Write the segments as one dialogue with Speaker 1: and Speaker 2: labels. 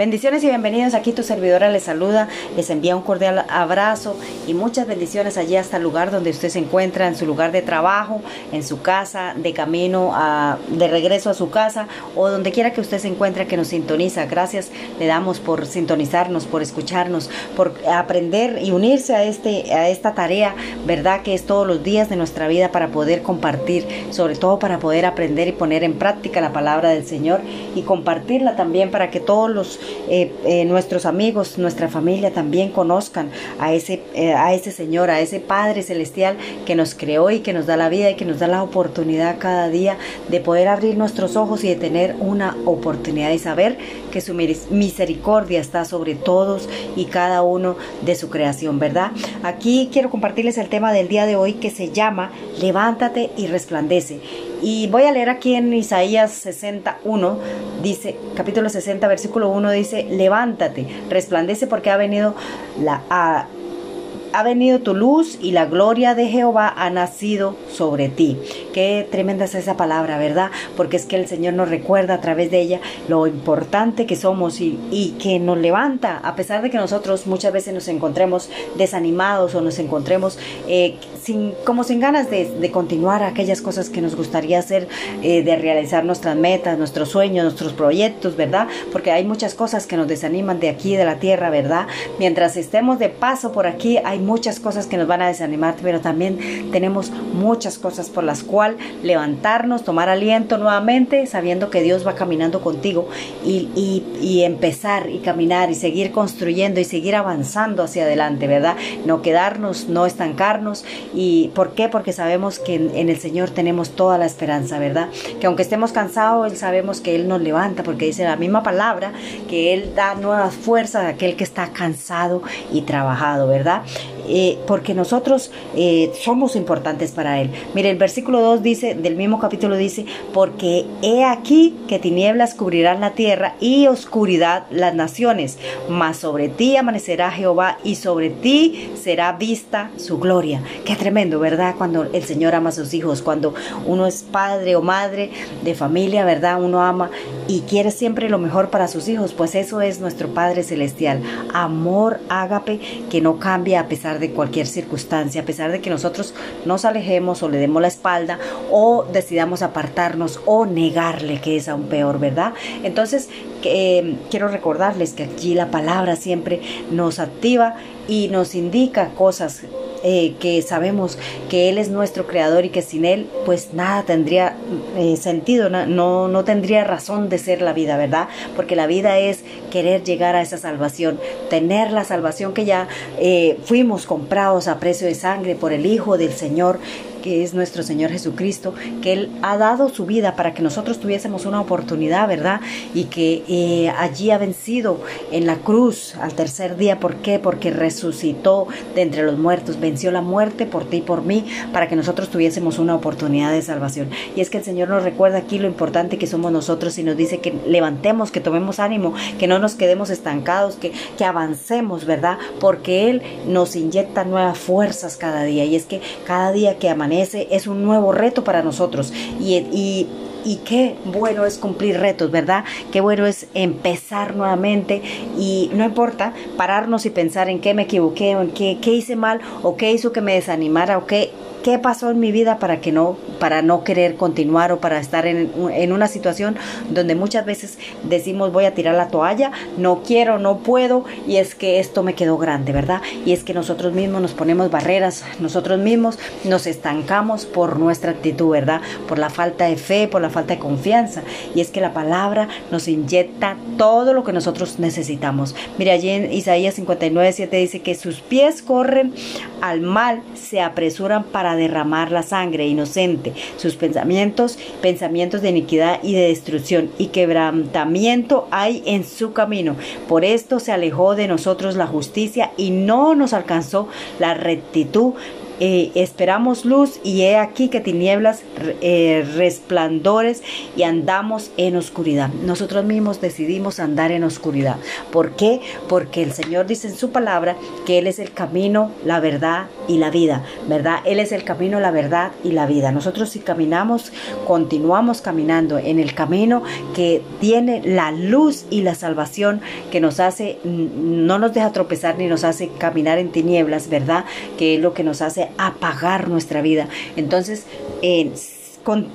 Speaker 1: Bendiciones y bienvenidos. Aquí tu servidora les saluda, les envía un cordial abrazo y muchas bendiciones allí hasta el lugar donde usted se encuentra, en su lugar de trabajo, en su casa, de camino a, de regreso a su casa o donde quiera que usted se encuentre que nos sintoniza. Gracias le damos por sintonizarnos, por escucharnos, por aprender y unirse a, este, a esta tarea, ¿verdad? Que es todos los días de nuestra vida para poder compartir, sobre todo para poder aprender y poner en práctica la palabra del Señor y compartirla también para que todos los eh, eh, nuestros amigos, nuestra familia también conozcan a ese, eh, a ese Señor, a ese Padre Celestial que nos creó y que nos da la vida y que nos da la oportunidad cada día de poder abrir nuestros ojos y de tener una oportunidad y saber que su misericordia está sobre todos y cada uno de su creación, ¿verdad? Aquí quiero compartirles el tema del día de hoy que se llama Levántate y resplandece. Y voy a leer aquí en Isaías 61, dice, capítulo 60, versículo 1, dice, levántate, resplandece porque ha venido la... ha venido tu luz y la gloria de Jehová ha nacido sobre ti. Qué tremenda es esa palabra, ¿verdad? Porque es que el Señor nos recuerda a través de ella lo importante que somos y, que nos levanta, a pesar de que nosotros muchas veces nos encontremos desanimados o nos encontremos eh, sin, como sin ganas de, de, continuar aquellas cosas que nos gustaría hacer, eh, de realizar nuestras metas, nuestros sueños, nuestros proyectos, ¿verdad? Porque hay muchas cosas que nos desaniman de aquí, de la tierra, ¿verdad? Mientras estemos de paso por aquí, hay muchas cosas que nos van a desanimar, pero también tenemos muchas cosas por las cuales levantarnos, tomar aliento nuevamente, sabiendo que Dios va caminando contigo y, y, empezar y caminar y seguir construyendo y seguir avanzando hacia adelante, ¿verdad? No quedarnos, no estancarnos. ¿Y por qué? Porque sabemos que en, el Señor tenemos toda la esperanza, ¿verdad? Que aunque estemos cansados, Él sabemos que Él nos levanta, porque dice la misma palabra, que Él da nuevas fuerzas a aquel que está cansado y trabajado, ¿verdad? Eh, porque nosotros eh, somos importantes para Él. Mire, el versículo 2 dice, del mismo capítulo dice, porque he aquí que tinieblas cubrirán la tierra y oscuridad las naciones, mas sobre ti amanecerá Jehová y sobre ti será vista su gloria. Qué tremendo, ¿verdad? Cuando el Señor ama a sus hijos, cuando uno es padre o madre de familia, ¿verdad? Uno ama y quiere siempre lo mejor para sus hijos, pues eso es nuestro Padre Celestial. Amor ágape que no cambia a pesar de cualquier circunstancia, a pesar de que nosotros nos alejemos o le demos la espalda o decidamos apartarnos o negarle, que es aún peor, ¿verdad? Entonces, eh, quiero recordarles que aquí la palabra siempre nos activa y nos indica cosas eh, que sabemos que Él es nuestro creador y que sin Él pues nada tendría eh, sentido, no, no tendría razón de ser la vida, ¿verdad? Porque la vida es querer llegar a esa salvación, tener la salvación que ya eh, fuimos comprados a precio de sangre por el Hijo del Señor que es nuestro Señor Jesucristo, que Él ha dado su vida para que nosotros tuviésemos una oportunidad, ¿verdad? Y que allí ha vencido en la cruz al tercer día. ¿Por qué? Porque resucitó de entre los muertos, venció la muerte por ti y por mí, para que nosotros tuviésemos una oportunidad de salvación. Y es que el Señor nos recuerda aquí lo importante que somos nosotros y nos dice que levantemos, que tomemos ánimo, que no nos quedemos estancados, que, que avancemos, ¿verdad? Porque Él nos inyecta nuevas fuerzas cada día. Y es que cada día que amanecemos, ese es un nuevo reto para nosotros y, y qué bueno es cumplir retos, ¿verdad? Qué bueno es empezar nuevamente y no importa pararnos y pensar en qué me equivoqué en qué, qué hice mal o qué hizo que me desanimara o qué qué pasó en mi vida para que no para no querer continuar o para estar en, en, una situación donde muchas veces decimos voy a tirar la toalla, no quiero, no puedo y es que esto me quedó grande, ¿verdad? Y es que nosotros mismos nos ponemos barreras, nosotros mismos nos estancamos por nuestra actitud, ¿verdad? Por la falta de fe, por la falta de confianza y es que la palabra nos inyecta todo lo que nosotros necesitamos. Mira, allí en Isaías 59, 7 dice que sus pies corren al mal, se apresuran para derramar la sangre inocente, sus pensamientos, pensamientos de iniquidad y de destrucción, y quebrantamiento hay en su camino. Por esto se alejó de nosotros la justicia y no nos alcanzó la rectitud eh, esperamos luz y he aquí que tinieblas eh, resplandores y andamos en oscuridad. Nosotros mismos decidimos andar en oscuridad. ¿Por qué? Porque el Señor dice en su palabra que Él es el camino, la verdad y la vida, ¿verdad? Él es el camino, la verdad y la vida. Nosotros si caminamos, continuamos caminando en el camino que tiene la luz y la salvación que nos hace, no nos deja tropezar ni nos hace caminar en tinieblas, ¿verdad? Que es lo que nos hace apagar nuestra vida. Entonces,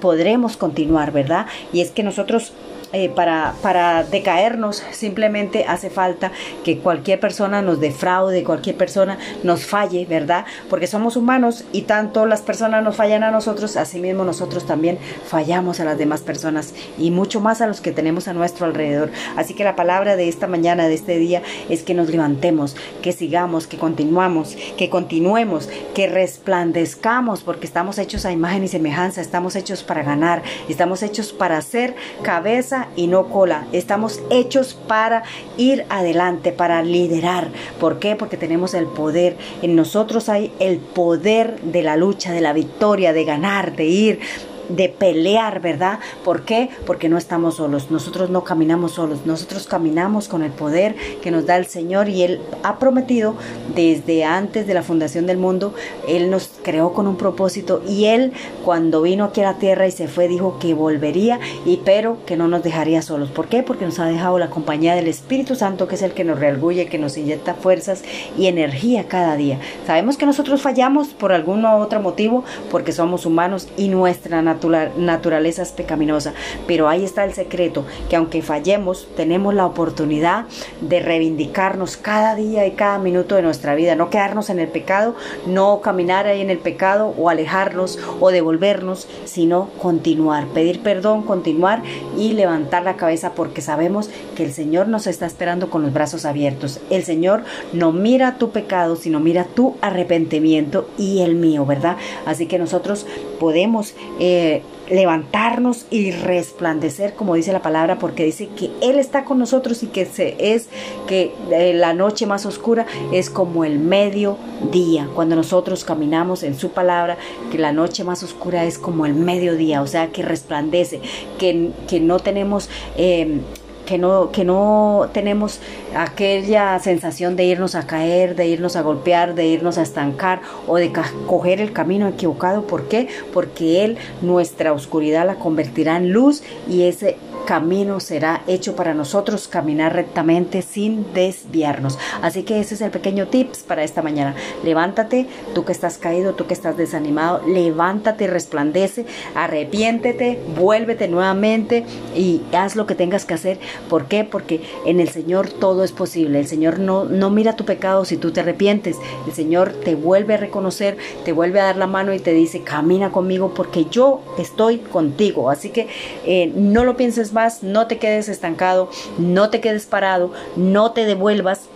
Speaker 1: podremos continuar, ¿verdad? Y es que nosotros eh, para, para decaernos simplemente hace falta que cualquier persona nos defraude, cualquier persona nos falle, ¿verdad? Porque somos humanos y tanto las personas nos fallan a nosotros, así mismo nosotros también fallamos a las demás personas y mucho más a los que tenemos a nuestro alrededor. Así que la palabra de esta mañana, de este día, es que nos levantemos, que sigamos, que continuamos, que continuemos, que resplandezcamos, porque estamos hechos a imagen y semejanza, estamos hechos para ganar, estamos hechos para ser cabeza y no cola. Estamos hechos para ir adelante, para liderar. ¿Por qué? Porque tenemos el poder. En nosotros hay el poder de la lucha, de la victoria, de ganar, de ir, de pelear, ¿verdad? ¿Por qué? Porque no estamos solos, nosotros no caminamos solos, nosotros caminamos con el poder que nos da el Señor y Él ha prometido desde antes de la fundación del mundo, Él nos creó con un propósito y Él cuando vino aquí a la tierra y se fue dijo que volvería y pero que no nos dejaría solos. ¿Por qué? Porque nos ha dejado la compañía del Espíritu Santo que es el que nos reargulle, que nos inyecta fuerzas y energía cada día. Sabemos que nosotros fallamos por algún otro motivo porque somos humanos y nuestra naturaleza naturaleza es pecaminosa. Pero ahí está el secreto, que aunque fallemos, tenemos la oportunidad de reivindicarnos cada día y cada minuto de nuestra vida, no quedarnos en el pecado, no caminar ahí en el pecado o alejarnos o devolvernos, sino continuar, pedir perdón, continuar y levantar la cabeza porque sabemos que el Señor nos está esperando con los brazos abiertos. El Señor no mira tu pecado, sino mira tu arrepentimiento y el mío, ¿verdad? Así que nosotros podemos eh, levantarnos y resplandecer, como dice la palabra, porque dice que Él está con nosotros y que se, es que eh, la noche más oscura es como el mediodía. Cuando nosotros caminamos en su palabra, que la noche más oscura es como el mediodía, o sea, que resplandece, que, que no tenemos... Eh, que no, que no tenemos aquella sensación de irnos a caer, de irnos a golpear, de irnos a estancar o de coger el camino equivocado. ¿Por qué? Porque Él nuestra oscuridad la convertirá en luz y ese camino será hecho para nosotros caminar rectamente sin desviarnos. Así que ese es el pequeño tips para esta mañana. Levántate, tú que estás caído, tú que estás desanimado, levántate resplandece, arrepiéntete, vuélvete nuevamente y haz lo que tengas que hacer. ¿Por qué? Porque en el Señor todo es posible. El Señor no, no mira tu pecado si tú te arrepientes. El Señor te vuelve a reconocer, te vuelve a dar la mano y te dice, camina conmigo porque yo estoy contigo. Así que eh, no lo pienses más, no te quedes estancado, no te quedes parado, no te devuelvas,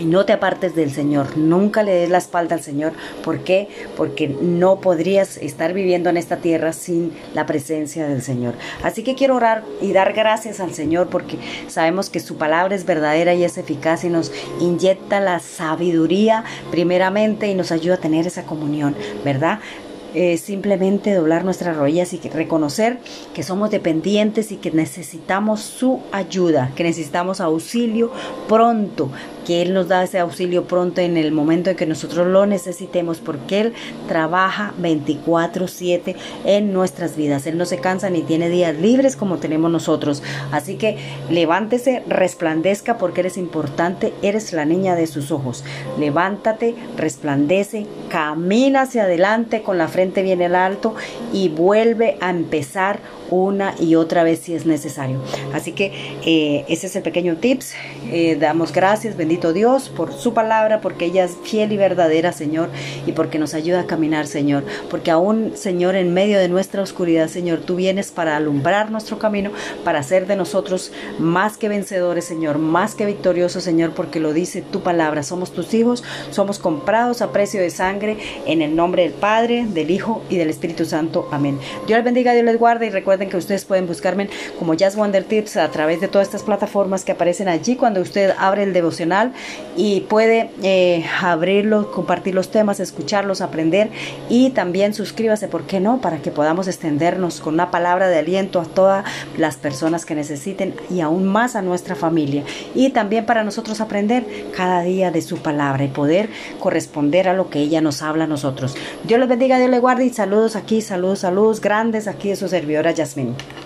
Speaker 1: y no te apartes del Señor, nunca le des la espalda al Señor. ¿Por qué? Porque no podrías estar viviendo en esta tierra sin la presencia del Señor. Así que quiero orar y dar gracias al Señor porque sabemos que su palabra es verdadera y es eficaz y nos inyecta la sabiduría primeramente y nos ayuda a tener esa comunión, ¿verdad? Simplemente doblar nuestras rodillas y reconocer que somos dependientes y que necesitamos su ayuda, que necesitamos auxilio pronto, que Él nos da ese auxilio pronto en el momento en que nosotros lo necesitemos, porque Él trabaja 24/7 en nuestras vidas. Él no se cansa ni tiene días libres como tenemos nosotros. Así que levántese, resplandezca porque eres importante, eres la niña de sus ojos. Levántate, resplandece, camina hacia adelante con la frente bien en alto y vuelve a empezar una y otra vez si es necesario. Así que eh, ese es el pequeño tips. Eh, damos gracias, bendito Dios, por su palabra, porque ella es fiel y verdadera, Señor, y porque nos ayuda a caminar, Señor. Porque aún, Señor, en medio de nuestra oscuridad, Señor, tú vienes para alumbrar nuestro camino, para hacer de nosotros más que vencedores, Señor, más que victoriosos, Señor, porque lo dice tu palabra. Somos tus hijos, somos comprados a precio de sangre, en el nombre del Padre, del Hijo y del Espíritu Santo. Amén. Dios les bendiga, Dios les guarde y recuerden Que ustedes pueden buscarme como Jazz Wonder Tips a través de todas estas plataformas que aparecen allí cuando usted abre el devocional y puede eh, abrirlo, compartir los temas, escucharlos, aprender y también suscríbase, ¿por qué no? Para que podamos extendernos con una palabra de aliento a todas las personas que necesiten y aún más a nuestra familia. Y también para nosotros aprender cada día de su palabra y poder corresponder a lo que ella nos habla a nosotros. Dios les bendiga, Dios le guarde y saludos aquí, saludos, saludos grandes aquí de su servidora Jasmine.